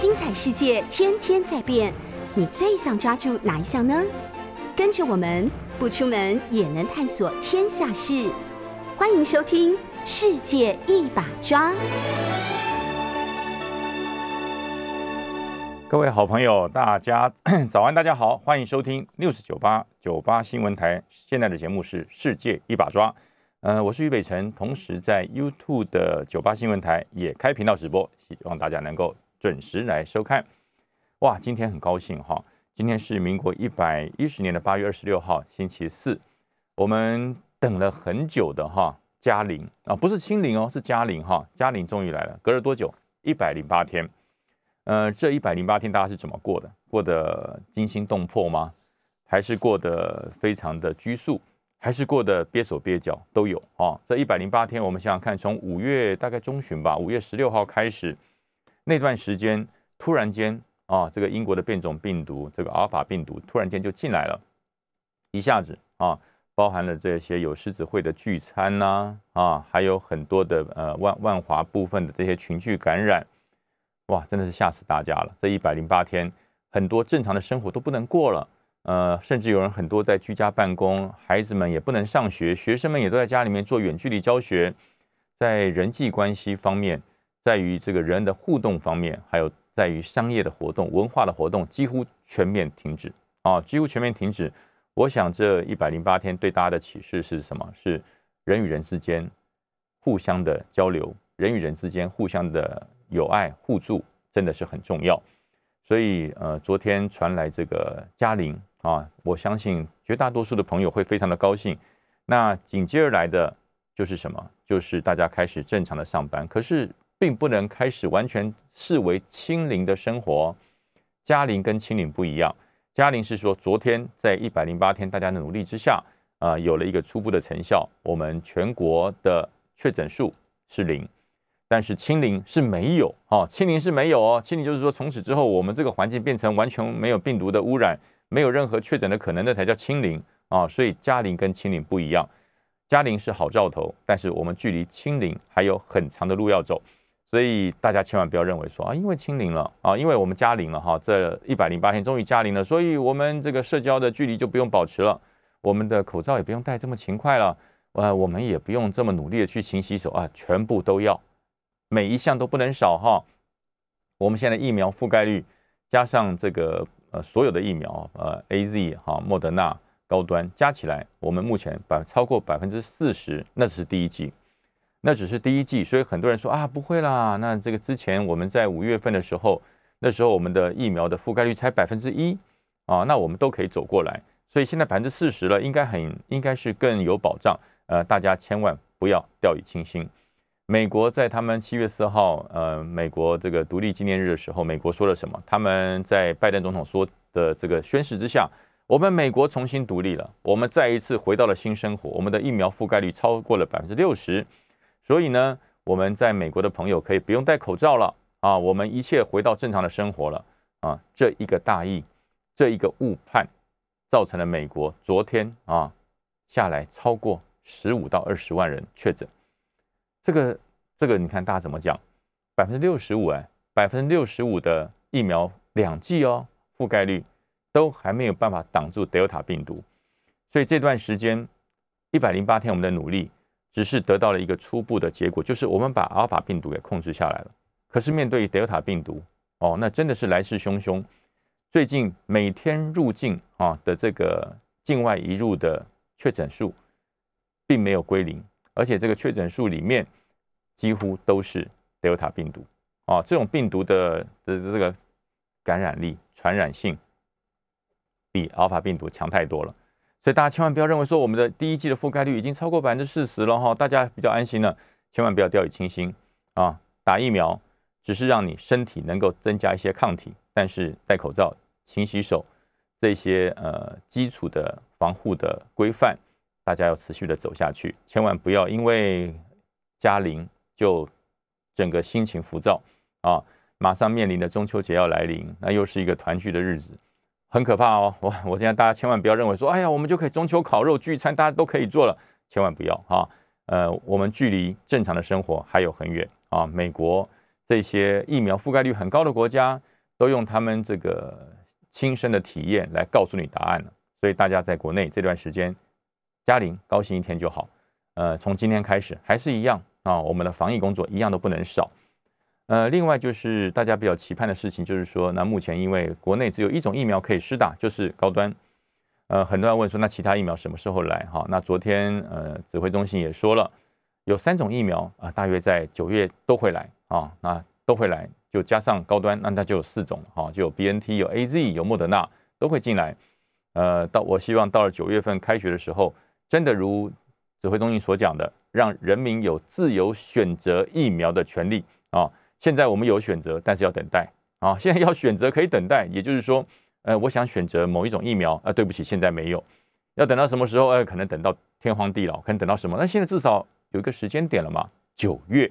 精彩世界天天在变，你最想抓住哪一项呢？跟着我们不出门也能探索天下事，欢迎收听《世界一把抓》。各位好朋友，大家 早安，大家好，欢迎收听六十九八九八新闻台。现在的节目是《世界一把抓》。呃，我是于北辰，同时在 YouTube 的九八新闻台也开频道直播，希望大家能够准时来收看。哇，今天很高兴哈，今天是民国一百一十年的八月二十六号，星期四。我们等了很久的哈，嘉陵啊，不是清零哦，是嘉陵哈，嘉陵终于来了。隔了多久？一百零八天。呃，这一百零八天大家是怎么过的？过得惊心动魄吗？还是过得非常的拘束？还是过得憋手憋脚都有啊！这一百零八天，我们想想看，从五月大概中旬吧，五月十六号开始，那段时间突然间啊，这个英国的变种病毒，这个阿尔法病毒突然间就进来了，一下子啊，包含了这些有狮子会的聚餐呐啊，还有很多的呃万万华部分的这些群聚感染，哇，真的是吓死大家了！这一百零八天，很多正常的生活都不能过了。呃，甚至有人很多在居家办公，孩子们也不能上学，学生们也都在家里面做远距离教学，在人际关系方面，在于这个人的互动方面，还有在于商业的活动、文化的活动，几乎全面停止啊，几乎全面停止。我想这一百零八天对大家的启示是什么？是人与人之间互相的交流，人与人之间互相的友爱互助，真的是很重要。所以，呃，昨天传来这个嘉陵。啊，我相信绝大多数的朋友会非常的高兴。那紧接而来的就是什么？就是大家开始正常的上班。可是并不能开始完全视为清零的生活。嘉陵跟清零不一样。嘉陵是说，昨天在一百零八天大家的努力之下，啊，有了一个初步的成效。我们全国的确诊数是零，但是清零是没有。哦，清零是没有哦。清零就是说，从此之后，我们这个环境变成完全没有病毒的污染。没有任何确诊的可能，那才叫清零啊！所以嘉陵跟清零不一样，嘉陵是好兆头，但是我们距离清零还有很长的路要走，所以大家千万不要认为说啊，因为清零了啊，因为我们加零了哈，这一百零八天终于加零了，所以我们这个社交的距离就不用保持了，我们的口罩也不用戴这么勤快了，呃，我们也不用这么努力的去勤洗手啊，全部都要，每一项都不能少哈。我们现在疫苗覆盖率加上这个。呃，所有的疫苗，呃，A Z 哈，莫德纳高端加起来，我们目前百超过百分之四十，那是第一季，那只是第一季，所以很多人说啊，不会啦，那这个之前我们在五月份的时候，那时候我们的疫苗的覆盖率才百分之一啊，那我们都可以走过来，所以现在百分之四十了，应该很应该是更有保障，呃，大家千万不要掉以轻心。美国在他们七月四号，呃，美国这个独立纪念日的时候，美国说了什么？他们在拜登总统说的这个宣誓之下，我们美国重新独立了，我们再一次回到了新生活，我们的疫苗覆盖率超过了百分之六十，所以呢，我们在美国的朋友可以不用戴口罩了啊，我们一切回到正常的生活了啊，这一个大意，这一个误判，造成了美国昨天啊下来超过十五到二十万人确诊。这个这个，你看大家怎么讲？百分之六十五哎，百分之六十五的疫苗两剂哦，覆盖率都还没有办法挡住德尔塔病毒，所以这段时间一百零八天我们的努力，只是得到了一个初步的结果，就是我们把阿尔法病毒给控制下来了。可是面对德尔塔病毒哦，那真的是来势汹汹。最近每天入境啊的这个境外移入的确诊数，并没有归零，而且这个确诊数里面。几乎都是德尔塔病毒啊，这种病毒的的这个感染力、传染性比阿尔法病毒强太多了，所以大家千万不要认为说我们的第一季的覆盖率已经超过百分之四十了哈，大家比较安心了，千万不要掉以轻心啊！打疫苗只是让你身体能够增加一些抗体，但是戴口罩、勤洗手这些呃基础的防护的规范，大家要持续的走下去，千万不要因为加零。就整个心情浮躁啊！马上面临的中秋节要来临，那又是一个团聚的日子，很可怕哦！我我现在大家千万不要认为说，哎呀，我们就可以中秋烤肉聚餐，大家都可以做了，千万不要啊！呃，我们距离正常的生活还有很远啊！美国这些疫苗覆盖率很高的国家，都用他们这个亲身的体验来告诉你答案了。所以大家在国内这段时间，嘉玲高兴一天就好。呃，从今天开始还是一样啊，我们的防疫工作一样都不能少。呃，另外就是大家比较期盼的事情，就是说，那目前因为国内只有一种疫苗可以施打，就是高端。呃，很多人问说，那其他疫苗什么时候来？哈，那昨天呃，指挥中心也说了，有三种疫苗啊，大约在九月都会来啊，那都会来，就加上高端，那它就有四种哈，就有 B N T、有 A Z、有莫德纳都会进来。呃，到我希望到了九月份开学的时候，真的如指挥中心所讲的，让人民有自由选择疫苗的权利啊。现在我们有选择，但是要等待啊。现在要选择可以等待，也就是说，呃，我想选择某一种疫苗啊，对不起，现在没有，要等到什么时候？呃，可能等到天荒地老，可能等到什么？那现在至少有一个时间点了嘛，九月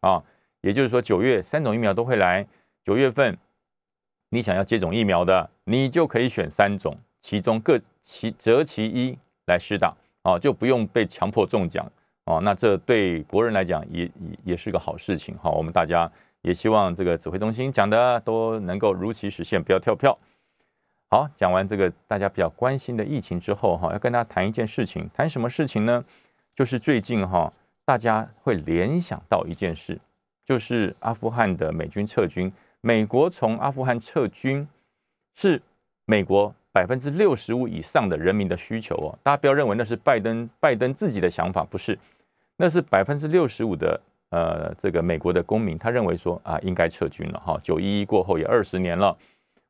啊，也就是说九月三种疫苗都会来。九月份你想要接种疫苗的，你就可以选三种，其中各其择其一来施打。啊，就不用被强迫中奖哦，那这对国人来讲也也也是个好事情哈。我们大家也希望这个指挥中心讲的都能够如期实现，不要跳票。好，讲完这个大家比较关心的疫情之后哈，要跟大家谈一件事情，谈什么事情呢？就是最近哈，大家会联想到一件事，就是阿富汗的美军撤军，美国从阿富汗撤军是美国。百分之六十五以上的人民的需求哦，大家不要认为那是拜登拜登自己的想法，不是，那是百分之六十五的呃这个美国的公民，他认为说啊应该撤军了哈，九一一过后也二十年了，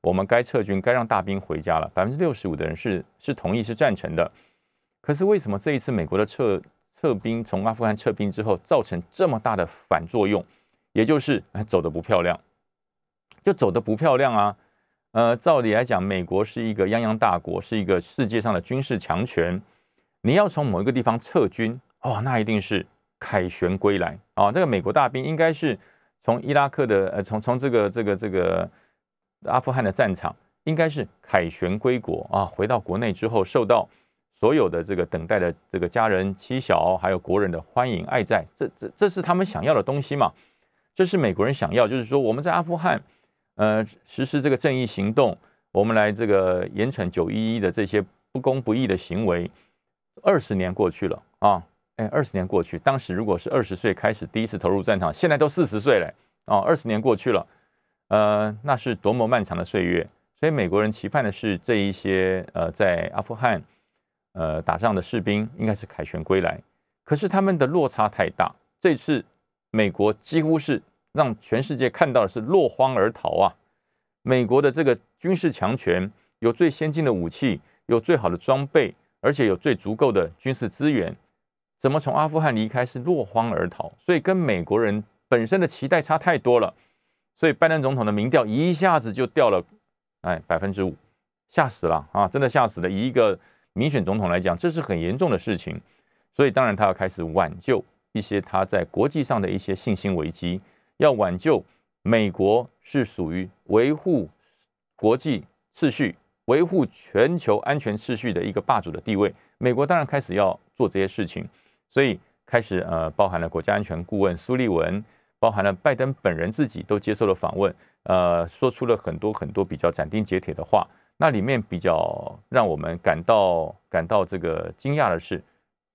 我们该撤军，该让大兵回家了。百分之六十五的人是是同意是赞成的，可是为什么这一次美国的撤撤兵从阿富汗撤兵之后造成这么大的反作用，也就是走的不漂亮，就走的不漂亮啊。呃，照理来讲，美国是一个泱泱大国，是一个世界上的军事强权。你要从某一个地方撤军，哦，那一定是凯旋归来啊！那个美国大兵应该是从伊拉克的，呃，从从这个这个这个阿富汗的战场，应该是凯旋归国啊！回到国内之后，受到所有的这个等待的这个家人、妻小，还有国人的欢迎爱戴，这这这是他们想要的东西嘛？这是美国人想要，就是说我们在阿富汗。呃，实施这个正义行动，我们来这个严惩九一一的这些不公不义的行为。二十年过去了啊，哎，二十年过去，当时如果是二十岁开始第一次投入战场，现在都四十岁了哦，二十年过去了，呃，那是多么漫长的岁月。所以美国人期盼的是这一些呃在阿富汗呃打仗的士兵应该是凯旋归来，可是他们的落差太大，这次美国几乎是。让全世界看到的是落荒而逃啊！美国的这个军事强权，有最先进的武器，有最好的装备，而且有最足够的军事资源，怎么从阿富汗离开是落荒而逃？所以跟美国人本身的期待差太多了。所以拜登总统的民调一下子就掉了，哎，百分之五，吓死了啊！真的吓死了。以一个民选总统来讲，这是很严重的事情。所以当然他要开始挽救一些他在国际上的一些信心危机。要挽救美国是属于维护国际秩序、维护全球安全秩序的一个霸主的地位。美国当然开始要做这些事情，所以开始呃，包含了国家安全顾问苏利文，包含了拜登本人自己都接受了访问，呃，说出了很多很多比较斩钉截铁的话。那里面比较让我们感到感到这个惊讶的是，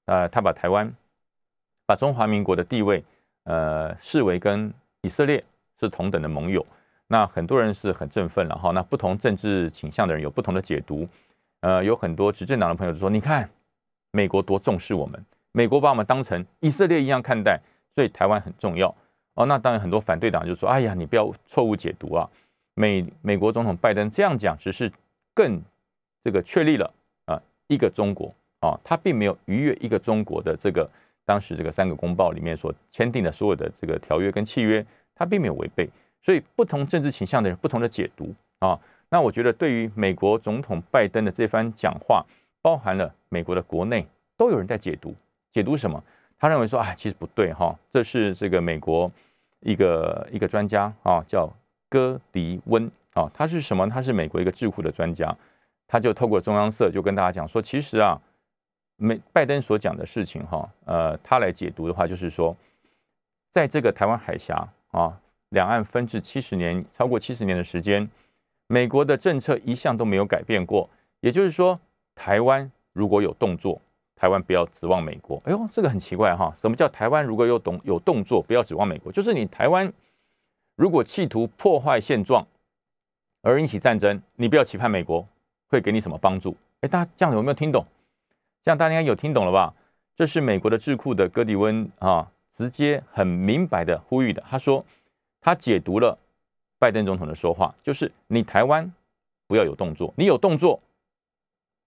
呃，他把台湾、把中华民国的地位呃视为跟以色列是同等的盟友，那很多人是很振奋了哈。那不同政治倾向的人有不同的解读，呃，有很多执政党的朋友就说：“你看，美国多重视我们，美国把我们当成以色列一样看待，所以台湾很重要。”哦，那当然很多反对党就说：“哎呀，你不要错误解读啊，美美国总统拜登这样讲，只是更这个确立了啊一个中国啊，他并没有逾越一个中国的这个。”当时这个三个公报里面所签订的所有的这个条约跟契约，他并没有违背，所以不同政治倾向的人不同的解读啊。那我觉得对于美国总统拜登的这番讲话，包含了美国的国内都有人在解读，解读什么？他认为说啊，其实不对哈，这是这个美国一个一个专家啊，叫戈迪温啊，他是什么？他是美国一个智库的专家，他就透过中央社就跟大家讲说，其实啊。美拜登所讲的事情，哈，呃，他来解读的话，就是说，在这个台湾海峡啊，两岸分治七十年，超过七十年的时间，美国的政策一向都没有改变过。也就是说，台湾如果有动作，台湾不要指望美国。哎呦，这个很奇怪哈！什么叫台湾如果有动有动作，不要指望美国？就是你台湾如果企图破坏现状而引起战争，你不要期盼美国会给你什么帮助。哎，大家这样有没有听懂？这样大家应该有听懂了吧？这是美国的智库的戈迪温啊，直接很明白的呼吁的。他说，他解读了拜登总统的说话，就是你台湾不要有动作，你有动作。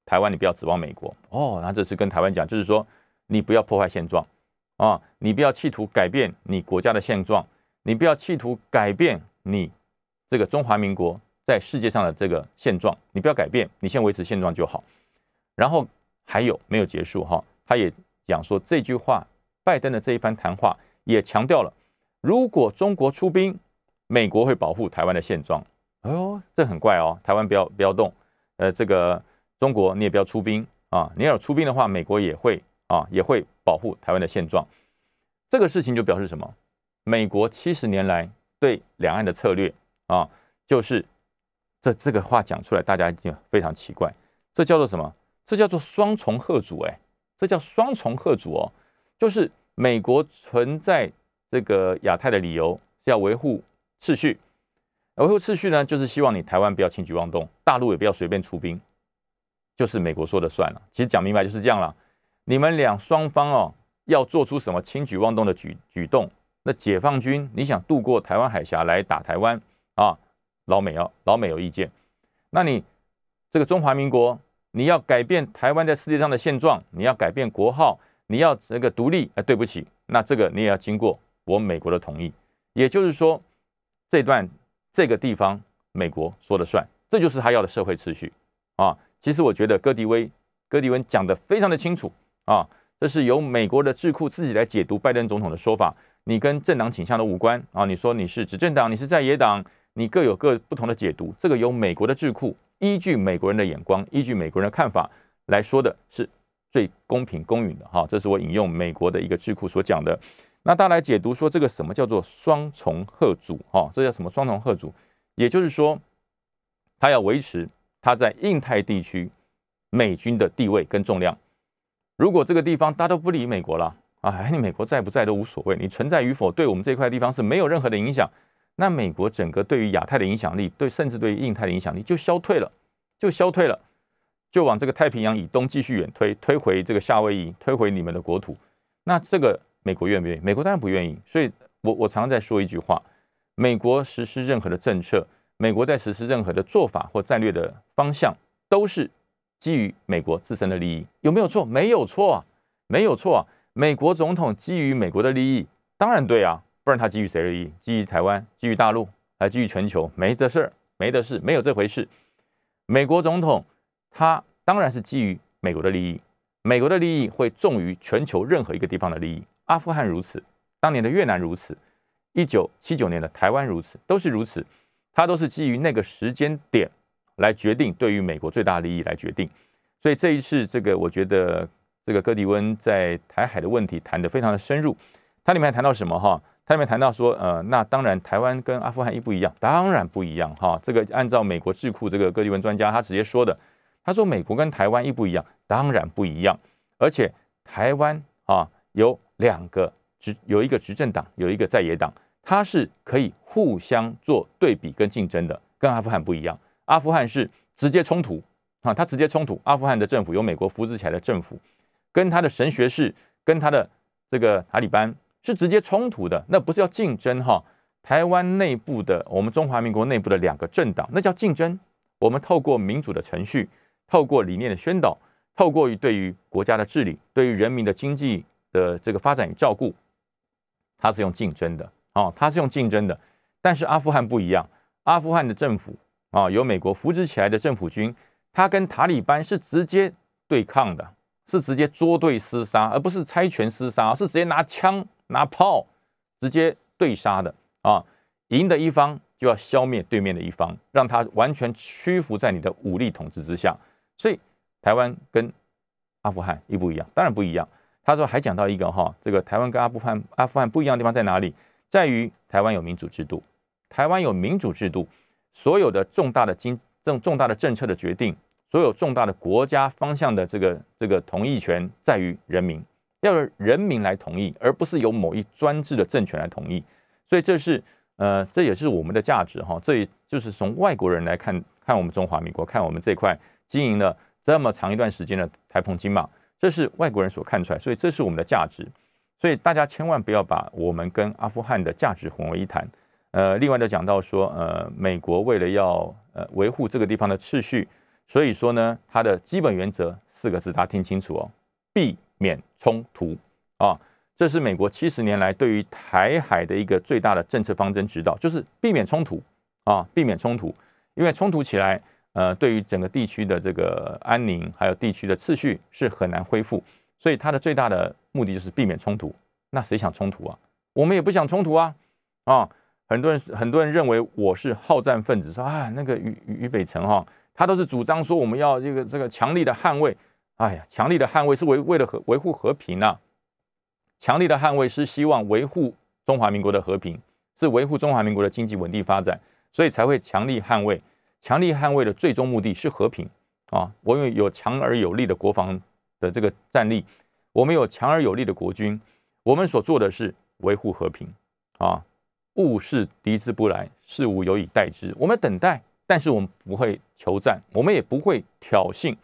台湾，你不要指望美国哦。那这次跟台湾讲，就是说你不要破坏现状啊，你不要企图改变你国家的现状，你不要企图改变你这个中华民国在世界上的这个现状，你不要改变，你先维持现状就好。然后还有没有结束哈？他也讲说这句话，拜登的这一番谈话也强调了，如果中国出兵，美国会保护台湾的现状。哎呦，这很怪哦，台湾不要不要动，呃，这个。中国，你也不要出兵啊！你要出兵的话，美国也会啊，也会保护台湾的现状。这个事情就表示什么？美国七十年来对两岸的策略啊，就是这这个话讲出来，大家已经非常奇怪。这叫做什么？这叫做双重贺主哎！这叫双重贺主哦，就是美国存在这个亚太的理由是要维护秩序，维护秩序呢，就是希望你台湾不要轻举妄动，大陆也不要随便出兵。就是美国说的算了，其实讲明白就是这样了。你们两双方哦，要做出什么轻举妄动的举举动，那解放军你想渡过台湾海峡来打台湾啊，老美要老美有意见。那你这个中华民国，你要改变台湾在世界上的现状，你要改变国号，你要这个独立，哎，对不起，那这个你也要经过我美国的同意。也就是说，这段这个地方美国说了算，这就是他要的社会秩序啊。其实我觉得戈迪威、戈迪温讲的非常的清楚啊，这是由美国的智库自己来解读拜登总统的说法，你跟政党倾向的无关啊。你说你是执政党，你是在野党，你各有各不同的解读，这个由美国的智库依据美国人的眼光，依据美国人的看法来说的是最公平公允的哈。这是我引用美国的一个智库所讲的。那大家来解读说这个什么叫做双重贺主哈？这叫什么双重贺主？也就是说，他要维持。他在印太地区美军的地位跟重量，如果这个地方大家都不理美国了啊，你美国在不在都无所谓，你存在与否对我们这块地方是没有任何的影响，那美国整个对于亚太的影响力，对甚至对于印太的影响力就消退了，就消退了，就往这个太平洋以东继续远推，推回这个夏威夷，推回你们的国土，那这个美国愿不愿意？美国当然不愿意，所以我我常常在说一句话，美国实施任何的政策。美国在实施任何的做法或战略的方向，都是基于美国自身的利益，有没有错？没有错啊，没有错啊。美国总统基于美国的利益，当然对啊，不然他基于谁的利益？基于台湾，基于大陆，还基于全球？没这事儿，没的事，没有这回事。美国总统他当然是基于美国的利益，美国的利益会重于全球任何一个地方的利益。阿富汗如此，当年的越南如此，一九七九年的台湾如此，都是如此。它都是基于那个时间点来决定对于美国最大利益来决定，所以这一次这个我觉得这个戈迪温在台海的问题谈得非常的深入，它里面谈到什么哈？它里面谈到说，呃，那当然台湾跟阿富汗一不一样，当然不一样哈。这个按照美国智库这个戈迪温专家他直接说的，他说美国跟台湾一不一样，当然不一样，而且台湾啊有两个执有一个执政党，有一个在野党。它是可以互相做对比跟竞争的，跟阿富汗不一样。阿富汗是直接冲突啊，它直接冲突。阿富汗的政府由美国扶植起来的政府，跟他的神学士，跟他的这个塔利班是直接冲突的，那不是叫竞争哈。台湾内部的，我们中华民国内部的两个政党，那叫竞争。我们透过民主的程序，透过理念的宣导，透过于对于国家的治理，对于人民的经济的这个发展与照顾，它是用竞争的。哦，他是用竞争的，但是阿富汗不一样。阿富汗的政府啊，由美国扶植起来的政府军，他跟塔利班是直接对抗的，是直接捉对厮杀，而不是猜拳厮杀，是直接拿枪拿炮直接对杀的啊！赢的一方就要消灭对面的一方，让他完全屈服在你的武力统治之下。所以台湾跟阿富汗一不一样？当然不一样。他说还讲到一个哈，这个台湾跟阿富汗阿富汗不一样的地方在哪里？在于台湾有民主制度，台湾有民主制度，所有的重大的经政重大的政策的决定，所有重大的国家方向的这个这个同意权在于人民，要由人民来同意，而不是由某一专制的政权来同意。所以这是呃，这也是我们的价值哈。这也就是从外国人来看看我们中华民国，看我们这块经营了这么长一段时间的台澎金马，这是外国人所看出来，所以这是我们的价值。所以大家千万不要把我们跟阿富汗的价值混为一谈。呃，另外就讲到说，呃，美国为了要呃维护这个地方的秩序，所以说呢，它的基本原则四个字，大家听清楚哦，避免冲突啊，这是美国七十年来对于台海的一个最大的政策方针指导，就是避免冲突啊，避免冲突，因为冲突起来，呃，对于整个地区的这个安宁还有地区的秩序是很难恢复。所以它的最大的目的就是避免冲突。那谁想冲突啊？我们也不想冲突啊！啊，很多人很多人认为我是好战分子，说啊，那个于于北辰哈，他都是主张说我们要这个这个强力的捍卫。哎呀，强力的捍卫是为为了和维护和平啊！强力的捍卫是希望维护中华民国的和平，是维护中华民国的经济稳定发展，所以才会强力捍卫。强力捍卫的最终目的是和平啊！我有有强而有力的国防。的这个战力，我们有强而有力的国军，我们所做的是维护和平啊，物是敌之不来，事物有以待之。我们等待，但是我们不会求战，我们也不会挑衅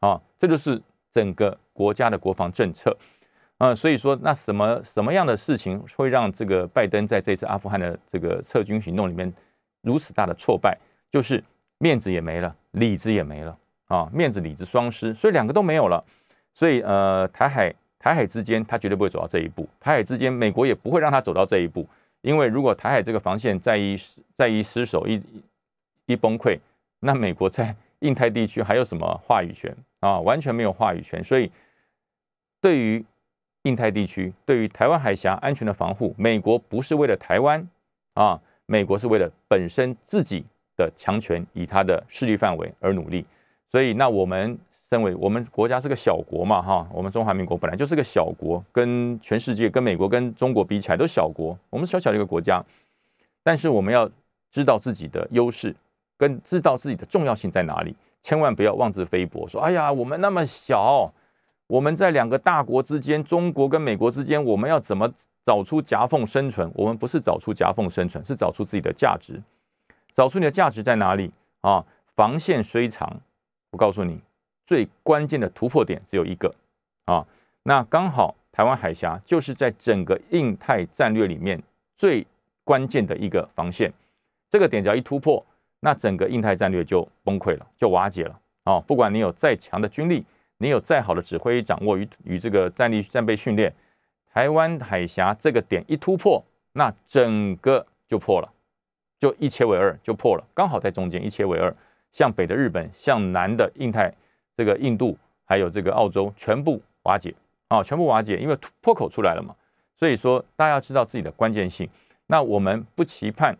啊，这就是整个国家的国防政策啊。所以说，那什么什么样的事情会让这个拜登在这次阿富汗的这个撤军行动里面如此大的挫败？就是面子也没了，里子也没了啊，面子里子双失，所以两个都没有了。所以，呃，台海台海之间，他绝对不会走到这一步。台海之间，美国也不会让他走到这一步。因为如果台海这个防线再一再一失守，一一崩溃，那美国在印太地区还有什么话语权啊？完全没有话语权。所以，对于印太地区，对于台湾海峡安全的防护，美国不是为了台湾啊，美国是为了本身自己的强权，以他的势力范围而努力。所以，那我们。身为我们国家是个小国嘛，哈，我们中华民国本来就是个小国，跟全世界、跟美国、跟中国比起来都小国，我们小小的一个国家，但是我们要知道自己的优势，跟知道自己的重要性在哪里，千万不要妄自菲薄，说哎呀，我们那么小，我们在两个大国之间，中国跟美国之间，我们要怎么找出夹缝生存？我们不是找出夹缝生存，是找出自己的价值，找出你的价值在哪里啊？防线虽长，我告诉你。最关键的突破点只有一个啊，那刚好台湾海峡就是在整个印太战略里面最关键的一个防线，这个点只要一突破，那整个印太战略就崩溃了，就瓦解了啊！不管你有再强的军力，你有再好的指挥掌握与与这个战力战备训练，台湾海峡这个点一突破，那整个就破了，就一切为二，就破了，刚好在中间一切为二，向北的日本，向南的印太。这个印度还有这个澳洲全部瓦解啊，全部瓦解，因为破口出来了嘛。所以说，大家要知道自己的关键性。那我们不期盼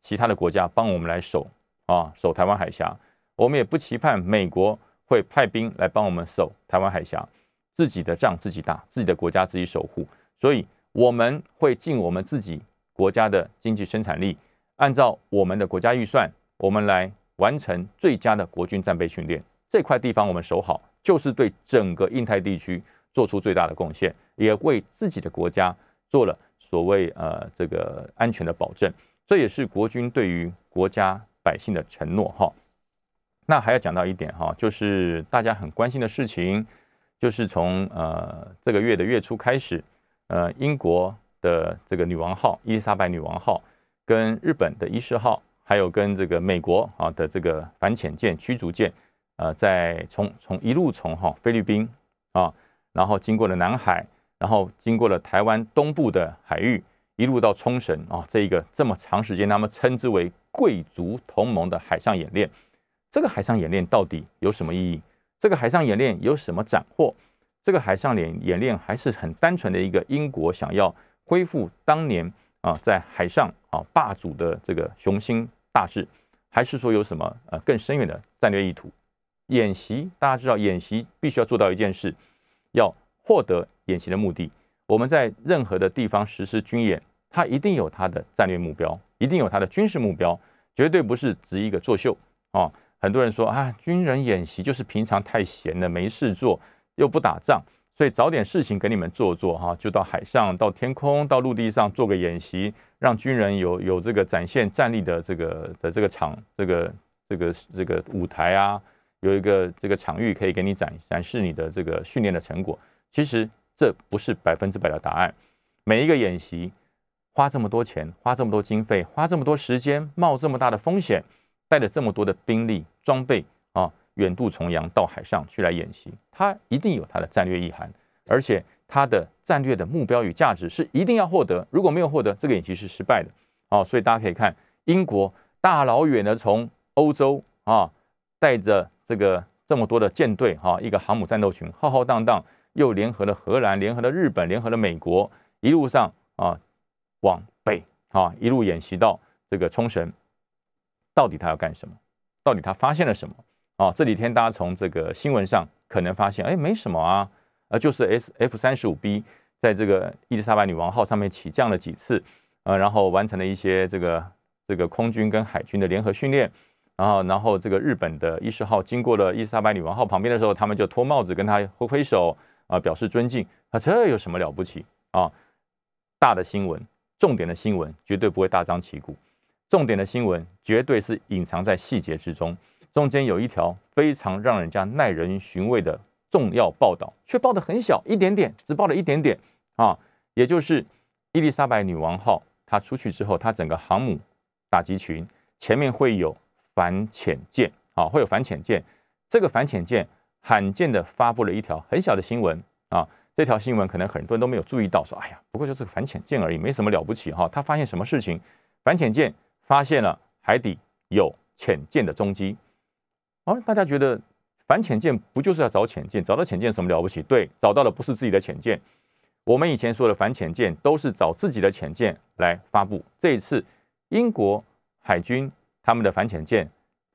其他的国家帮我们来守啊，守台湾海峡。我们也不期盼美国会派兵来帮我们守台湾海峡。自己的仗自己打，自己的国家自己守护。所以我们会尽我们自己国家的经济生产力，按照我们的国家预算，我们来完成最佳的国军战备训练。这块地方我们守好，就是对整个印太地区做出最大的贡献，也为自己的国家做了所谓呃这个安全的保证。这也是国军对于国家百姓的承诺哈。那还要讲到一点哈，就是大家很关心的事情，就是从呃这个月的月初开始，呃英国的这个女王号伊丽莎白女王号跟日本的伊势号，还有跟这个美国啊的这个反潜舰驱逐舰。呃，在从从一路从哈菲律宾啊，然后经过了南海，然后经过了台湾东部的海域，一路到冲绳啊，这一个这么长时间，他们称之为贵族同盟的海上演练。这个海上演练到底有什么意义？这个海上演练有什么斩获？这个海上演演练还是很单纯的一个英国想要恢复当年啊在海上啊霸主的这个雄心大志，还是说有什么呃更深远的战略意图？演习，大家知道，演习必须要做到一件事，要获得演习的目的。我们在任何的地方实施军演，它一定有它的战略目标，一定有它的军事目标，绝对不是只一个作秀啊！很多人说啊，军人演习就是平常太闲了，没事做，又不打仗，所以找点事情给你们做做哈，就到海上、到天空、到陆地上做个演习，让军人有有这个展现战力的这个的这个场、这个这个这个舞台啊，有一个这个场域可以给你展展示你的这个训练的成果。其实这不是百分之百的答案，每一个演习花这么多钱，花这么多经费，花这么多时间，冒这么大的风险。带着这么多的兵力装备啊，远渡重洋到海上去来演习，它一定有它的战略意涵，而且它的战略的目标与价值是一定要获得。如果没有获得，这个演习是失败的。哦，所以大家可以看，英国大老远的从欧洲啊，带着这个这么多的舰队哈，一个航母战斗群浩浩荡荡，又联合了荷兰，联合了日本，联合了美国，一路上啊往北啊一路演习到这个冲绳。到底他要干什么？到底他发现了什么？啊，这几天大家从这个新闻上可能发现，哎，没什么啊，呃，就是 S F 三十五 B 在这个伊丽莎白女王号上面起降了几次，呃，然后完成了一些这个这个空军跟海军的联合训练，然后然后这个日本的伊势号经过了伊丽莎白女王号旁边的时候，他们就脱帽子跟他挥挥手啊，表示尊敬啊，这有什么了不起啊？大的新闻，重点的新闻绝对不会大张旗鼓。重点的新闻绝对是隐藏在细节之中，中间有一条非常让人家耐人寻味的重要报道，却报的很小一点点，只报了一点点啊，也就是伊丽莎白女王号它出去之后，它整个航母打击群前面会有反潜舰啊，会有反潜舰，这个反潜舰罕见的发布了一条很小的新闻啊，这条新闻可能很多人都没有注意到，说哎呀，不过就是个反潜舰而已，没什么了不起哈，他发现什么事情？反潜舰。发现了海底有潜舰的踪迹，哦，大家觉得反潜舰不就是要找潜舰？找到潜舰什么了不起？对，找到的不是自己的潜舰。我们以前说的反潜舰都是找自己的潜舰来发布。这一次，英国海军他们的反潜舰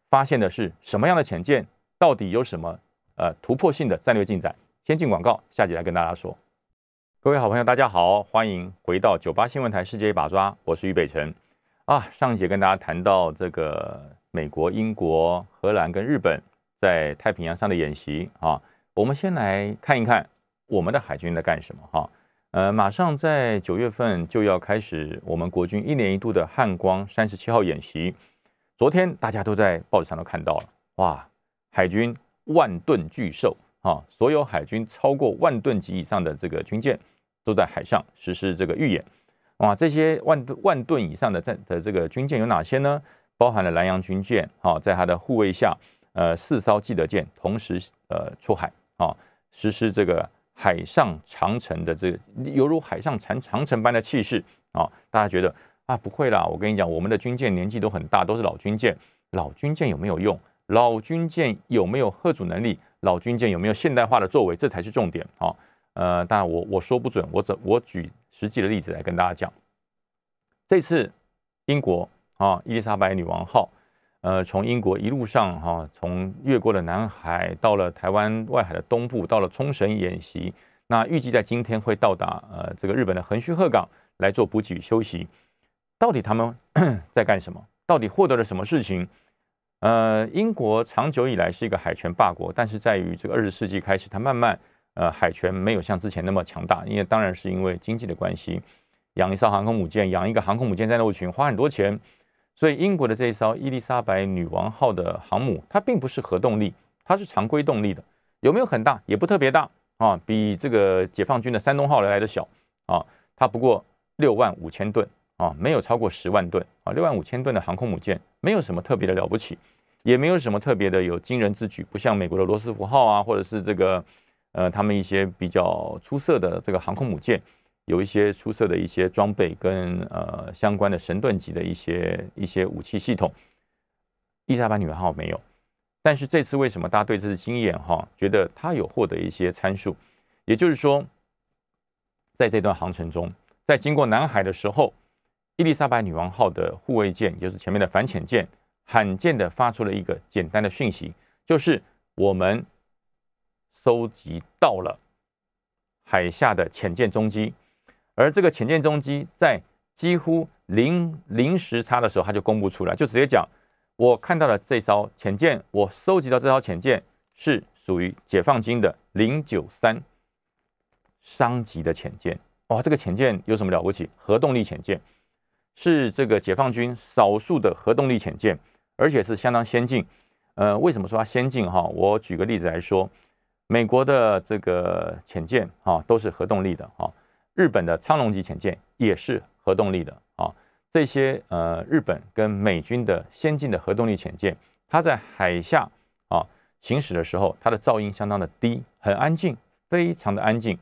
发现的是什么样的潜舰？到底有什么呃突破性的战略进展？先进广告，下集来跟大家说。各位好朋友，大家好，欢迎回到九八新闻台世界一把抓，我是于北辰。啊，上一节跟大家谈到这个美国、英国、荷兰跟日本在太平洋上的演习啊，我们先来看一看我们的海军在干什么哈。呃，马上在九月份就要开始我们国军一年一度的汉光三十七号演习。昨天大家都在报纸上都看到了，哇，海军万吨巨兽啊，所有海军超过万吨级以上的这个军舰都在海上实施这个预演。哇，这些万吨万吨以上的战的这个军舰有哪些呢？包含了南洋军舰，啊，在它的护卫下，呃，四艘记得舰同时呃出海，啊，实施这个海上长城的这个犹如海上长长城般的气势，啊，大家觉得啊不会啦，我跟你讲，我们的军舰年纪都很大，都是老军舰，老军舰有没有用？老军舰有没有核主能力？老军舰有没有现代化的作为？这才是重点，啊。呃，当然我我说不准，我怎我举实际的例子来跟大家讲。这次英国啊，伊丽莎白女王号，呃，从英国一路上哈，从越过了南海，到了台湾外海的东部，到了冲绳演习。那预计在今天会到达呃这个日本的横须贺港来做补给与休息。到底他们 在干什么？到底获得了什么事情？呃，英国长久以来是一个海权霸国，但是在于这个二十世纪开始，它慢慢。呃，海权没有像之前那么强大，因为当然是因为经济的关系，养一艘航空母舰，养一个航空母舰战斗群花很多钱，所以英国的这一艘伊丽莎白女王号的航母，它并不是核动力，它是常规动力的，有没有很大？也不特别大啊，比这个解放军的山东号来来的小啊，它不过六万五千吨啊，没有超过十万吨啊，六万五千吨的航空母舰没有什么特别的了不起，也没有什么特别的有惊人之举，不像美国的罗斯福号啊，或者是这个。呃，他们一些比较出色的这个航空母舰，有一些出色的一些装备跟呃相关的神盾级的一些一些武器系统。伊莎白女王号没有，但是这次为什么大家对这次经验哈，觉得它有获得一些参数？也就是说，在这段航程中，在经过南海的时候，伊丽莎白女王号的护卫舰，也就是前面的反潜舰，罕见的发出了一个简单的讯息，就是我们。收集到了海下的潜舰踪迹，而这个潜舰踪迹在几乎零零时差的时候，它就公布出来，就直接讲，我看到了这艘潜舰，我收集到这艘潜舰是属于解放军的零九三商级的潜舰。哇，这个潜舰有什么了不起？核动力潜舰是这个解放军少数的核动力潜舰，而且是相当先进。呃，为什么说它先进？哈，我举个例子来说，美国的这个潜舰哈都是核动力的哈，日本的苍龙级潜舰也是核动力的啊。这些呃日本跟美军的先进的核动力潜舰，它在海下啊行驶的时候，它的噪音相当的低，很安静，非常的安静。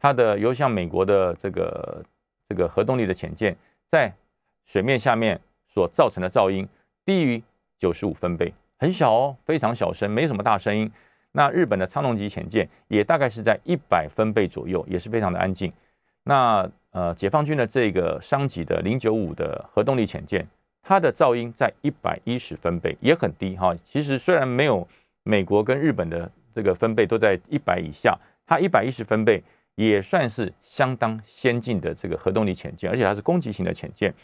它的有像美国的这个这个核动力的潜舰，在水面下面所造成的噪音低于九十五分贝。很小哦，非常小声，没什么大声音。那日本的苍龙级潜舰也大概是在一百分贝左右，也是非常的安静。那呃，解放军的这个商级的零九五的核动力潜舰，它的噪音在一百一十分贝，也很低哈。其实虽然没有美国跟日本的这个分贝都在一百以下，它一百一十分贝也算是相当先进的这个核动力潜舰，而且它是攻击型的潜舰。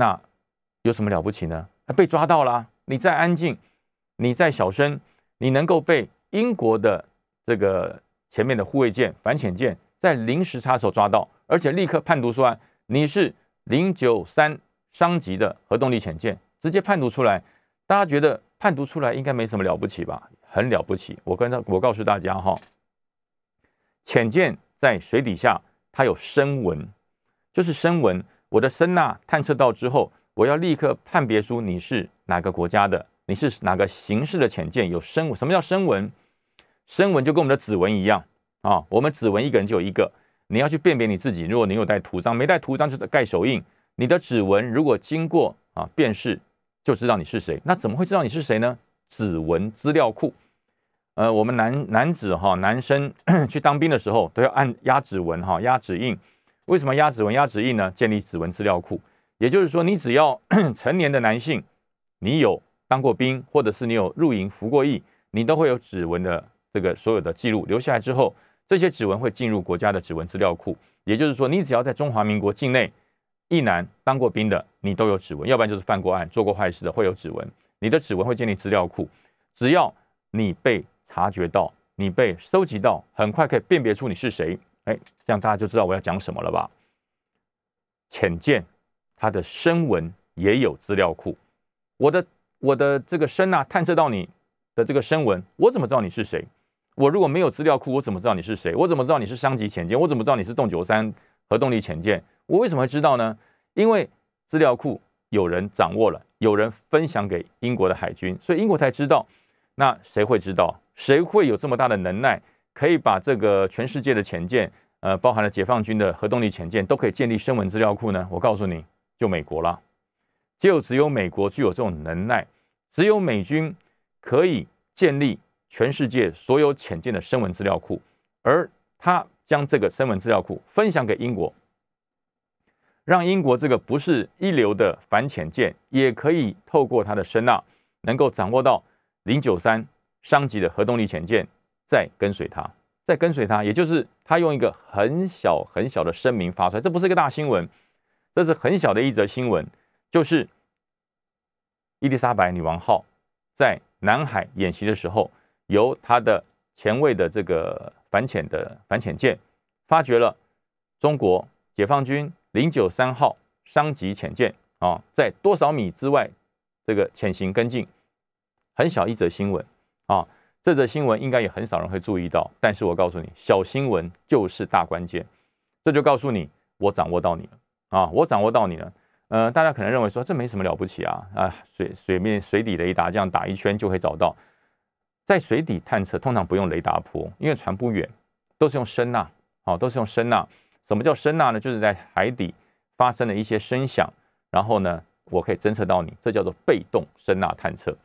那有什么了不起呢？被抓到了。你再安静，你再小声，你能够被英国的这个前面的护卫舰、反潜舰在临时插手抓到，而且立刻判读出来你是零九三商级的核动力潜舰，直接判读出来，大家觉得判读出来应该没什么了不起吧？很了不起！我跟他，我告诉大家哈，潜舰在水底下它有声纹，就是声纹，我的声呐探测到之后。我要立刻判别出你是哪个国家的，你是哪个形式的潜舰，有声纹。什么叫声纹？声纹就跟我们的指纹一样啊。我们指纹一个人就有一个，你要去辨别你自己。如果你有带图章，没带图章就是盖手印。你的指纹如果经过啊辨识，就知道你是谁。那怎么会知道你是谁呢？指纹资料库。呃，我们男男子哈，男生去当兵的时候都要按压指纹哈，压指印。为什么压指纹、压指印呢？建立指纹资料库。也就是说，你只要 成年的男性，你有当过兵，或者是你有入营服过役，你都会有指纹的这个所有的记录留下来之后，这些指纹会进入国家的指纹资料库。也就是说，你只要在中华民国境内，一男当过兵的，你都有指纹；要不然就是犯过案、做过坏事的，会有指纹。你的指纹会建立资料库，只要你被察觉到，你被收集到，很快可以辨别出你是谁。哎，这样大家就知道我要讲什么了吧？浅见。它的声纹也有资料库，我的我的这个声呐探测到你的这个声纹，我怎么知道你是谁？我如果没有资料库，我怎么知道你是谁？我怎么知道你是商级潜舰？我怎么知道你是洞九三核动力潜舰？我为什么会知道呢？因为资料库有人掌握了，有人分享给英国的海军，所以英国才知道。那谁会知道？谁会有这么大的能耐，可以把这个全世界的潜舰，呃，包含了解放军的核动力潜舰，都可以建立声纹资料库呢？我告诉你。就美国了，就只有美国具有这种能耐，只有美军可以建立全世界所有潜舰的声纹资料库，而他将这个声纹资料库分享给英国，让英国这个不是一流的反潜舰，也可以透过它的声呐，能够掌握到零九三商级的核动力潜舰，再跟随它，再跟随它，也就是他用一个很小很小的声明发出来，这不是一个大新闻。这是很小的一则新闻，就是伊丽莎白女王号在南海演习的时候，由他的前卫的这个反潜的反潜舰发掘了中国解放军零九三号商级潜舰啊，在多少米之外这个潜行跟进，很小一则新闻啊，这则新闻应该也很少人会注意到，但是我告诉你，小新闻就是大关键，这就告诉你我掌握到你了。啊，我掌握到你了。呃，大家可能认为说这没什么了不起啊，啊，水水面水底雷达这样打一圈就可以找到。在水底探测通常不用雷达波，因为船不远，都是用声呐，好，都是用声呐。什么叫声呐呢？就是在海底发生了一些声响，然后呢，我可以侦测到你，这叫做被动声呐探测。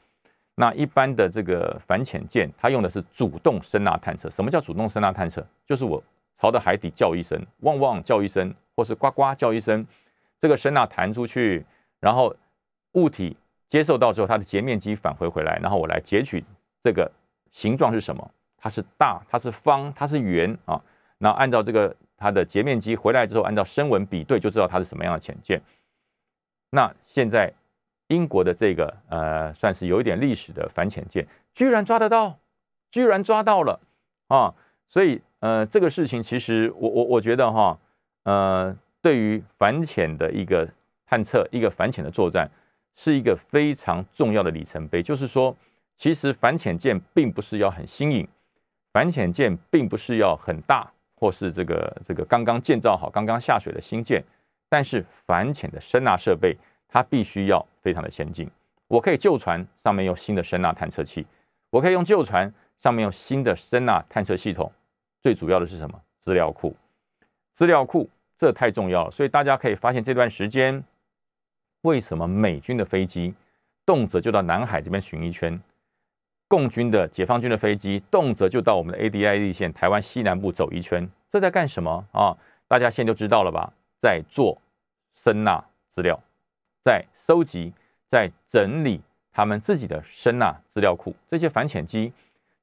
那一般的这个反潜舰，它用的是主动声呐探测。什么叫主动声呐探测？就是我朝着海底叫一声，汪汪叫一声。或是呱呱叫一声，这个声呐弹出去，然后物体接受到之后，它的截面积返回回来，然后我来截取这个形状是什么？它是大，它是方，它是圆啊。那按照这个它的截面积回来之后，按照声纹比对，就知道它是什么样的潜舰。那现在英国的这个呃，算是有一点历史的反潜舰，居然抓得到，居然抓到了啊！所以呃，这个事情其实我我我觉得哈，呃，对于反潜的一个探测，一个反潜的作战，是一个非常重要的里程碑。就是说，其实反潜舰并不是要很新颖。反潜舰并不是要很大，或是这个这个刚刚建造好、刚刚下水的新舰，但是反潜的声呐设备它必须要非常的先进。我可以旧船上面用新的声呐探测器，我可以用旧船上面用新的声呐探测系统。最主要的是什么？资料库，资料库这太重要了。所以大家可以发现这段时间，为什么美军的飞机动辄就到南海这边巡一圈？共军的解放军的飞机动辄就到我们的 ADIZ 线台湾西南部走一圈，这在干什么啊？大家现在就知道了吧？在做声呐资料，在收集、在整理他们自己的声呐资料库。这些反潜机、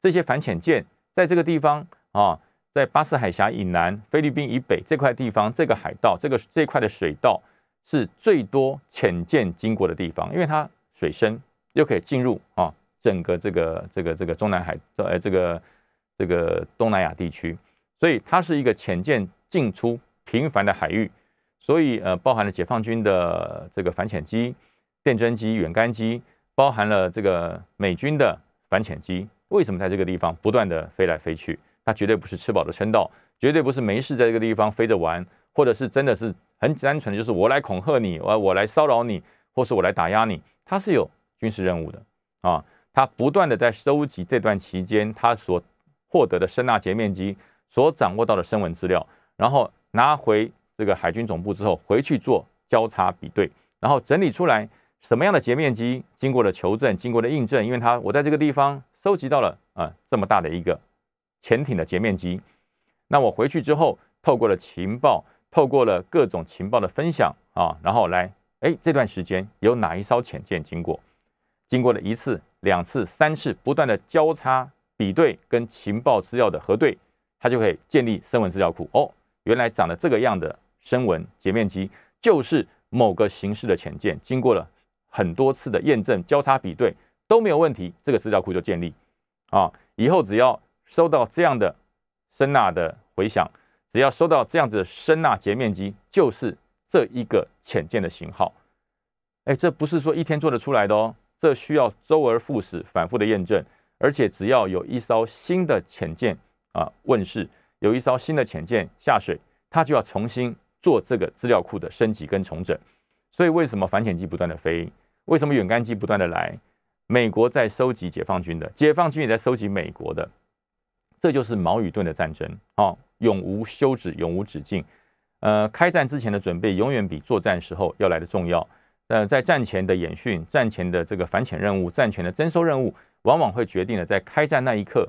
这些反潜舰，在这个地方啊，在巴士海峡以南、菲律宾以北这块地方，这个海道、这个这块的水道是最多潜舰经过的地方，因为它水深又可以进入啊。整个这个这个这个中南海呃这个这个东南亚地区，所以它是一个潜舰进出频繁的海域，所以呃包含了解放军的这个反潜机、电侦机、远干机，包含了这个美军的反潜机。为什么在这个地方不断的飞来飞去？它绝对不是吃饱的撑到，绝对不是没事在这个地方飞着玩，或者是真的是很单纯的就是我来恐吓你，我我来骚扰你，或是我来打压你，它是有军事任务的啊。他不断的在收集这段期间他所获得的声纳截面积所掌握到的声纹资料，然后拿回这个海军总部之后，回去做交叉比对，然后整理出来什么样的截面积经过了求证，经过了印证，因为他我在这个地方收集到了啊这么大的一个潜艇的截面积，那我回去之后透过了情报，透过了各种情报的分享啊，然后来哎这段时间有哪一艘潜舰经过，经过了一次。两次、三次不断的交叉比对跟情报资料的核对，它就可以建立声纹资料库。哦，原来长得这个样的声纹截面积，就是某个形式的潜舰，经过了很多次的验证、交叉比对都没有问题，这个资料库就建立。啊，以后只要收到这样的声呐的回响，只要收到这样子的声呐截面积，就是这一个潜舰的型号。哎，这不是说一天做得出来的哦。这需要周而复始、反复的验证，而且只要有一艘新的潜舰啊问世，有一艘新的潜舰下水，它就要重新做这个资料库的升级跟重整。所以，为什么反潜机不断的飞？为什么远干机不断的来？美国在收集解放军的，解放军也在收集美国的，这就是矛与盾的战争啊，永无休止，永无止境。呃，开战之前的准备永远比作战时候要来的重要。呃，在战前的演训、战前的这个反潜任务、战前的征收任务，往往会决定了在开战那一刻，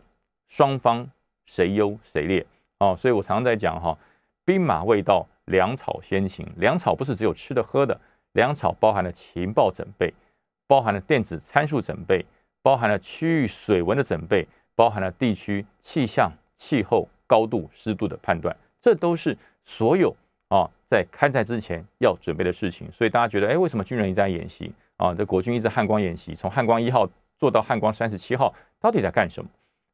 双方谁优谁劣哦。所以我常常在讲哈，兵马未到，粮草先行。粮草不是只有吃的喝的，粮草包含了情报准备，包含了电子参数准备，包含了区域水文的准备，包含了地区气象、气候、高度、湿度的判断，这都是所有。啊，在开战之前要准备的事情，所以大家觉得，哎，为什么军人一直在演习啊？这国军一直汉光演习，从汉光一号做到汉光三十七号，到底在干什么？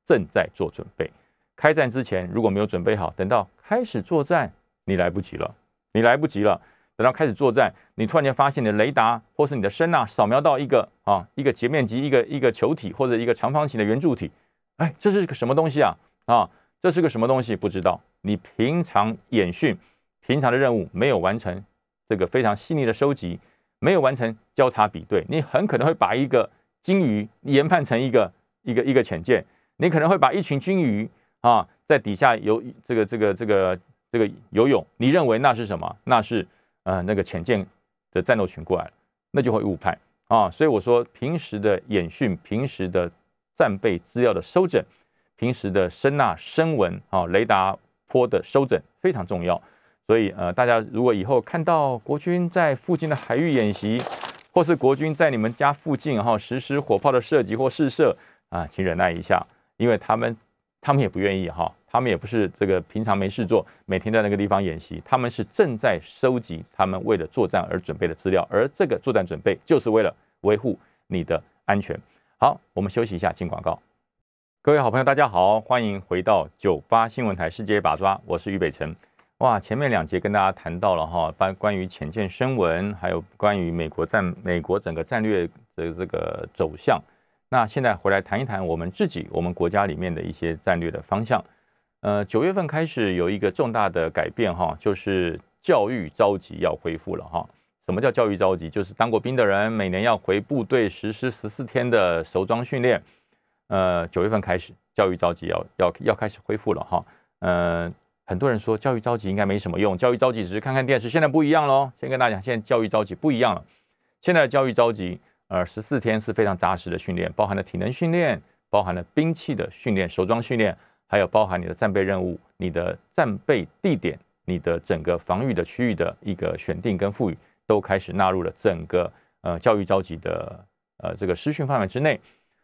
正在做准备。开战之前如果没有准备好，等到开始作战，你来不及了，你来不及了。等到开始作战，你突然间发现你的雷达或是你的声呐扫描到一个啊一个截面积一个一个球体或者一个长方形的圆柱体，哎，这是个什么东西啊？啊，这是个什么东西？不知道。你平常演训。平常的任务没有完成，这个非常细腻的收集，没有完成交叉比对，你很可能会把一个鲸鱼研判成一个一个一个潜舰，你可能会把一群鲸鱼啊在底下游这个这个这个这个游泳，你认为那是什么？那是呃那个潜舰的战斗群过来了，那就会误判啊。所以我说，平时的演训，平时的战备资料的收整，平时的声呐声纹啊雷达波的收整非常重要。所以，呃，大家如果以后看到国军在附近的海域演习，或是国军在你们家附近哈实施火炮的射击或试射啊，请忍耐一下，因为他们他们也不愿意哈他们也不是这个平常没事做，每天在那个地方演习，他们是正在收集他们为了作战而准备的资料，而这个作战准备就是为了维护你的安全。好，我们休息一下，进广告。各位好朋友，大家好，欢迎回到九八新闻台世界把抓，我是于北辰。哇，前面两节跟大家谈到了哈，关关于浅见声闻，还有关于美国战美国整个战略的这个走向。那现在回来谈一谈我们自己，我们国家里面的一些战略的方向。呃，九月份开始有一个重大的改变哈，就是教育召集要恢复了哈。什么叫教育召集？就是当过兵的人每年要回部队实施十四天的熟装训练。呃，九月份开始教育召集要要要开始恢复了哈。呃。很多人说教育召集应该没什么用，教育召集只是看看电视。现在不一样喽，先跟大家讲，现在教育召集不一样了。现在的教育召集，呃，十四天是非常扎实的训练，包含了体能训练，包含了兵器的训练、手装训练，还有包含你的战备任务、你的战备地点、你的整个防御的区域的一个选定跟赋予，都开始纳入了整个呃教育召集的呃这个师训范围之内。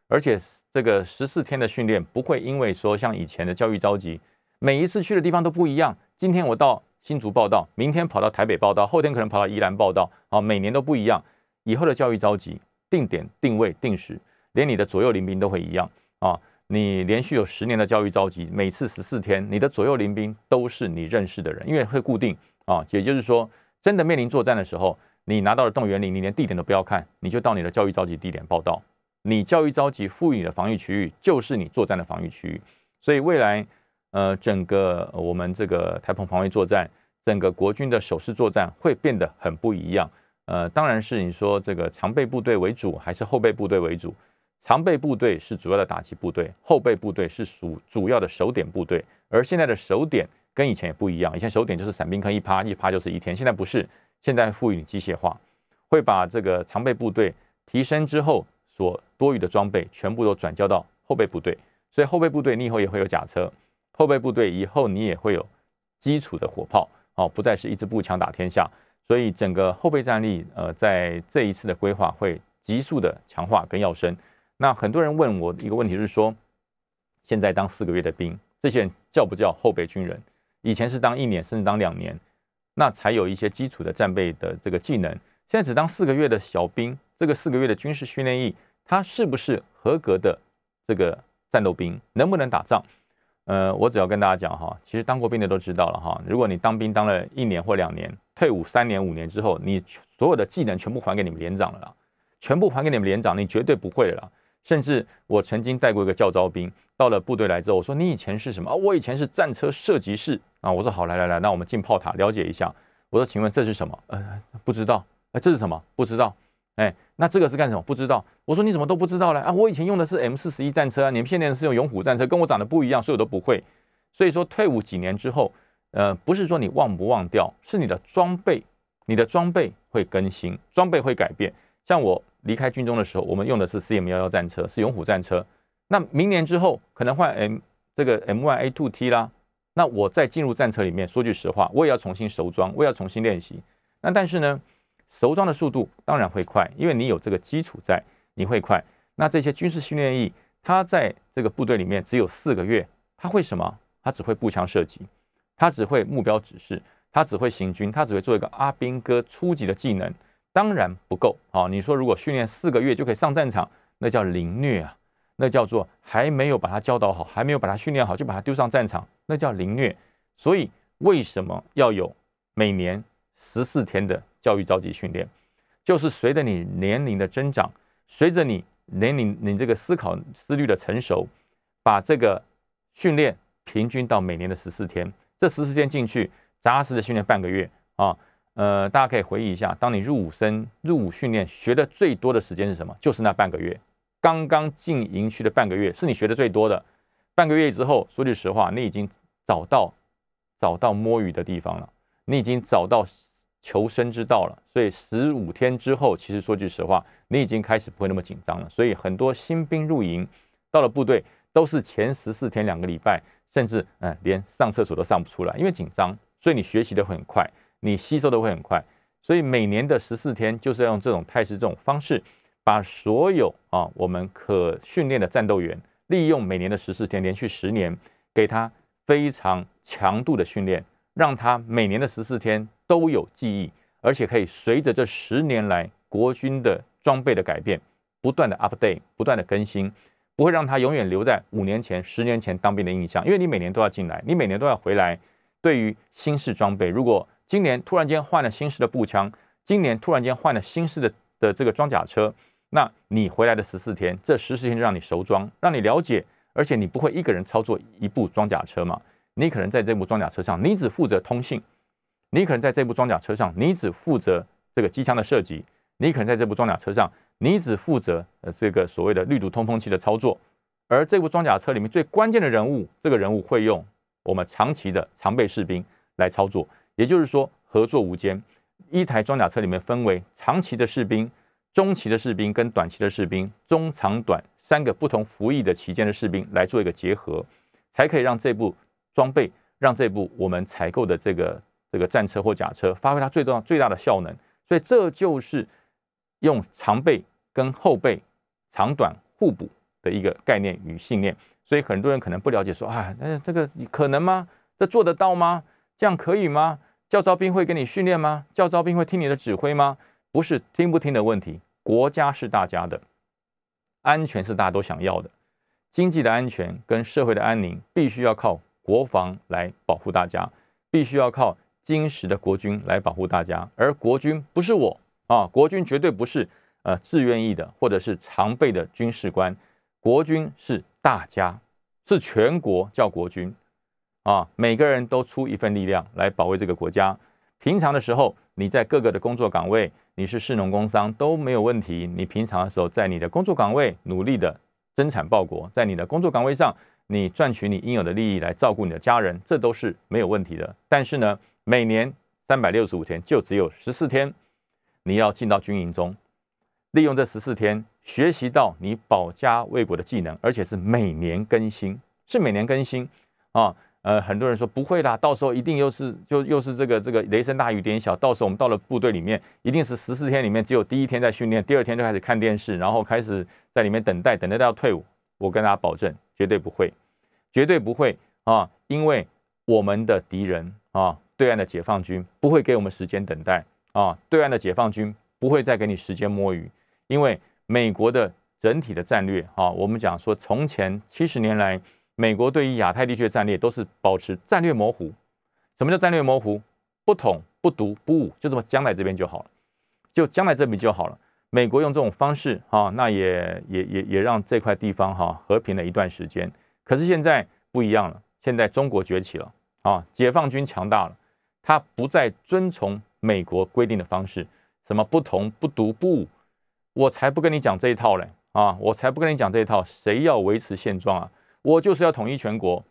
而且这个十四天的训练不会因为说像以前的教育召集。每一次去的地方都不一样。今天我到新竹报道，明天跑到台北报道，后天可能跑到宜兰报道。啊，每年都不一样。以后的教育召集，定点、定位、定时，连你的左右邻兵都会一样。你连续有十年的教育召集，每次十四天，你的左右邻兵都是你认识的人，因为会固定。啊，也就是说，真的面临作战的时候，你拿到了动员令，你连地点都不要看，你就到你的教育召集地点报道。你教育召集赋予你的防御区域，就是你作战的防御区域。所以未来。呃，整个我们这个台澎防卫作战，整个国军的守势作战会变得很不一样。呃，当然是你说这个常备部队为主还是后备部队为主？常备部队是主要的打击部队，后备部队是属主要的守点部队。而现在的守点跟以前也不一样，以前守点就是伞兵坑一趴，一趴就是一天，现在不是，现在赋予机械化，会把这个常备部队提升之后所多余的装备全部都转交到后备部队，所以后备部队你以后也会有甲车。后备部队以后，你也会有基础的火炮，哦，不再是一支步枪打天下。所以整个后备战力，呃，在这一次的规划会急速的强化跟要升。那很多人问我一个问题，是说，现在当四个月的兵，这些人叫不叫后备军人？以前是当一年，甚至当两年，那才有一些基础的战备的这个技能。现在只当四个月的小兵，这个四个月的军事训练役，他是不是合格的这个战斗兵？能不能打仗？呃，我只要跟大家讲哈，其实当过兵的都知道了哈。如果你当兵当了一年或两年，退伍三年五年之后，你所有的技能全部还给你们连长了啦，全部还给你们连长，你绝对不会了啦。甚至我曾经带过一个教招兵，到了部队来之后，我说你以前是什么啊？我以前是战车射击士啊。我说好，来来来，那我们进炮塔了解一下。我说请问这是什么？呃，不知道。哎，这是什么？不知道。哎，那这个是干什么？不知道。我说你怎么都不知道呢？啊，我以前用的是 M 四十一战车啊，你们现在是用勇虎战车，跟我长得不一样，所以我都不会。所以说退伍几年之后，呃，不是说你忘不忘掉，是你的装备，你的装备会更新，装备会改变。像我离开军中的时候，我们用的是 CM 幺幺战车，是勇虎战车。那明年之后可能换 M 这个 M 幺 A two T 啦。那我再进入战车里面，说句实话，我也要重新熟装，我也要重新练习。那但是呢？熟装的速度当然会快，因为你有这个基础在，你会快。那这些军事训练役，他在这个部队里面只有四个月，他会什么？他只会步枪射击，他只会目标指示，他只会行军，他只会做一个阿兵哥初级的技能，当然不够。好，你说如果训练四个月就可以上战场，那叫凌虐啊，那叫做还没有把他教导好，还没有把他训练好就把他丢上战场，那叫凌虐。所以为什么要有每年十四天的？教育召集训练，就是随着你年龄的增长，随着你年龄你这个思考思虑的成熟，把这个训练平均到每年的十四天。这十四天进去扎实的训练半个月啊，呃，大家可以回忆一下，当你入伍生入伍训练学的最多的时间是什么？就是那半个月，刚刚进营区的半个月是你学的最多的。半个月之后，说句实话，你已经找到找到摸鱼的地方了，你已经找到。求生之道了，所以十五天之后，其实说句实话，你已经开始不会那么紧张了。所以很多新兵入营到了部队，都是前十四天两个礼拜，甚至嗯连上厕所都上不出来，因为紧张。所以你学习的会很快，你吸收的会很快。所以每年的十四天，就是要用这种态势、这种方式，把所有啊我们可训练的战斗员，利用每年的十四天，连续十年，给他非常强度的训练，让他每年的十四天都有记忆，而且可以随着这十年来国军的装备的改变，不断的 update，不断的更新，不会让他永远留在五年前、十年前当兵的印象。因为你每年都要进来，你每年都要回来。对于新式装备，如果今年突然间换了新式的步枪，今年突然间换了新式的的这个装甲车，那你回来的十四天，这十四天就让你熟装，让你了解。而且你不会一个人操作一部装甲车嘛？你可能在这部装甲车上，你只负责通信；你可能在这部装甲车上，你只负责这个机枪的设计；你可能在这部装甲车上，你只负责呃这个所谓的绿毒通风器的操作。而这部装甲车里面最关键的人物，这个人物会用我们长期的常备士兵来操作，也就是说合作无间。一台装甲车里面分为长期的士兵。中期的士兵跟短期的士兵，中长短三个不同服役的期间的士兵来做一个结合，才可以让这部装备，让这部我们采购的这个这个战车或甲车发挥它最重要最大的效能。所以这就是用长备跟后备长短互补的一个概念与信念。所以很多人可能不了解，说啊，那这个你可能吗？这做得到吗？这样可以吗？教招兵会给你训练吗？教招兵会听你的指挥吗？不是听不听的问题。国家是大家的，安全是大家都想要的，经济的安全跟社会的安宁必须要靠国防来保护大家，必须要靠坚实的国军来保护大家。而国军不是我啊，国军绝对不是呃自愿意的或者是常备的军事官，国军是大家，是全国叫国军啊，每个人都出一份力量来保卫这个国家。平常的时候，你在各个的工作岗位。你是市农工商都没有问题。你平常的时候在你的工作岗位努力的增产报国，在你的工作岗位上，你赚取你应有的利益来照顾你的家人，这都是没有问题的。但是呢，每年三百六十五天就只有十四天，你要进到军营中，利用这十四天学习到你保家卫国的技能，而且是每年更新，是每年更新啊。呃，很多人说不会啦，到时候一定又是就又是这个这个雷声大雨点小，到时候我们到了部队里面，一定是十四天里面只有第一天在训练，第二天就开始看电视，然后开始在里面等待，等待到退伍。我跟大家保证，绝对不会，绝对不会啊！因为我们的敌人啊，对岸的解放军不会给我们时间等待啊，对岸的解放军不会再给你时间摸鱼，因为美国的整体的战略啊，我们讲说从前七十年来。美国对于亚太地区的战略都是保持战略模糊。什么叫战略模糊？不统、不独、不武，就这么将来这边就好了，就将来这边就好了。美国用这种方式，哈，那也也也也让这块地方哈和平了一段时间。可是现在不一样了，现在中国崛起了，啊，解放军强大了，他不再遵从美国规定的方式，什么不同、不独、不武，我才不跟你讲这一套嘞，啊，我才不跟你讲这一套，谁要维持现状啊？我就是要统一全国，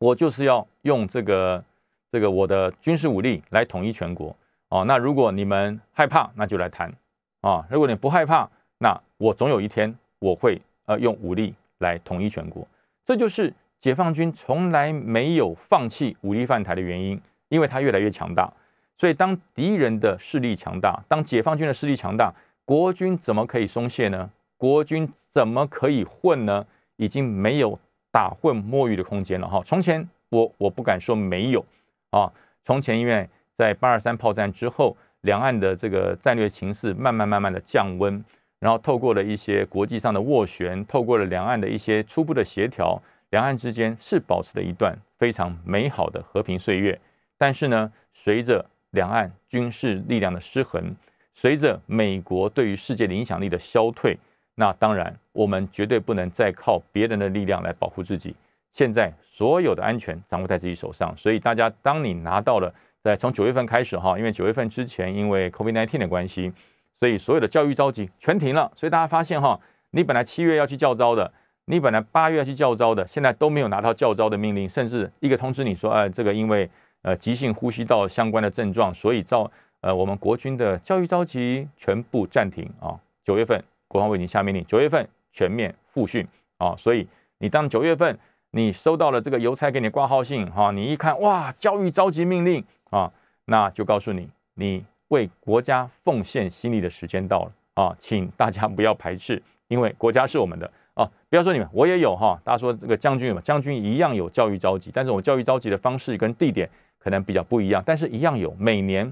我就是要用这个这个我的军事武力来统一全国哦。那如果你们害怕，那就来谈啊。如果你不害怕，那我总有一天我会呃用武力来统一全国。这就是解放军从来没有放弃武力犯台的原因，因为它越来越强大。所以当敌人的势力强大，当解放军的势力强大，国军怎么可以松懈呢？国军怎么可以混呢？已经没有打混摸鱼的空间了哈。从前我我不敢说没有啊。从前因为在八二三炮战之后，两岸的这个战略情势慢慢慢慢的降温，然后透过了一些国际上的斡旋，透过了两岸的一些初步的协调，两岸之间是保持了一段非常美好的和平岁月。但是呢，随着两岸军事力量的失衡，随着美国对于世界的影响力的消退。那当然，我们绝对不能再靠别人的力量来保护自己。现在所有的安全掌握在自己手上，所以大家，当你拿到了，在从九月份开始哈，因为九月份之前因为 COVID-19 的关系，所以所有的教育召集全停了。所以大家发现哈，你本来七月要去教招的，你本来八月要去教招的，现在都没有拿到教招的命令，甚至一个通知你说，哎，这个因为呃急性呼吸道相关的症状，所以召呃我们国军的教育召集全部暂停啊，九月份。国防部已经下命令，九月份全面复训啊！所以你当九月份你收到了这个邮差给你挂号信哈，你一看哇，教育召集命令啊，那就告诉你，你为国家奉献心力的时间到了啊！请大家不要排斥，因为国家是我们的哦，不要说你们，我也有哈。大家说这个将军嘛，将军一样有教育召集，但是我教育召集的方式跟地点可能比较不一样，但是一样有每年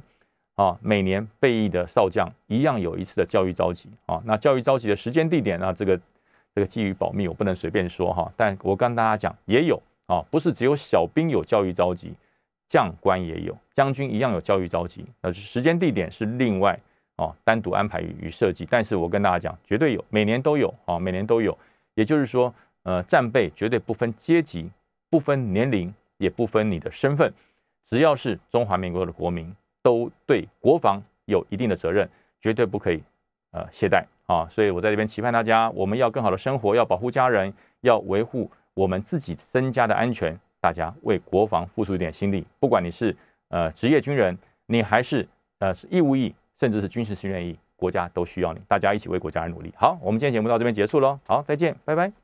啊，每年备役的少将一样有一次的教育召集啊。那教育召集的时间地点呢，这个这个基于保密，我不能随便说哈。但我跟大家讲，也有啊，不是只有小兵有教育召集，将官也有，将军一样有教育召集，那是时间地点是另外啊，单独安排与设计。但是我跟大家讲，绝对有，每年都有啊，每年都有。也就是说，呃，战备绝对不分阶级、不分年龄，也不分你的身份，只要是中华民国的国民，都对国防有一定的责任，绝对不可以呃懈怠啊！所以我在这边期盼大家，我们要更好的生活，要保护家人，要维护我们自己身家的安全，大家为国防付出一点心力。不管你是呃职业军人，你还是呃是义务役，甚至是军事训练役。国家都需要你，大家一起为国家而努力。好，我们今天节目到这边结束喽。好，再见，拜拜。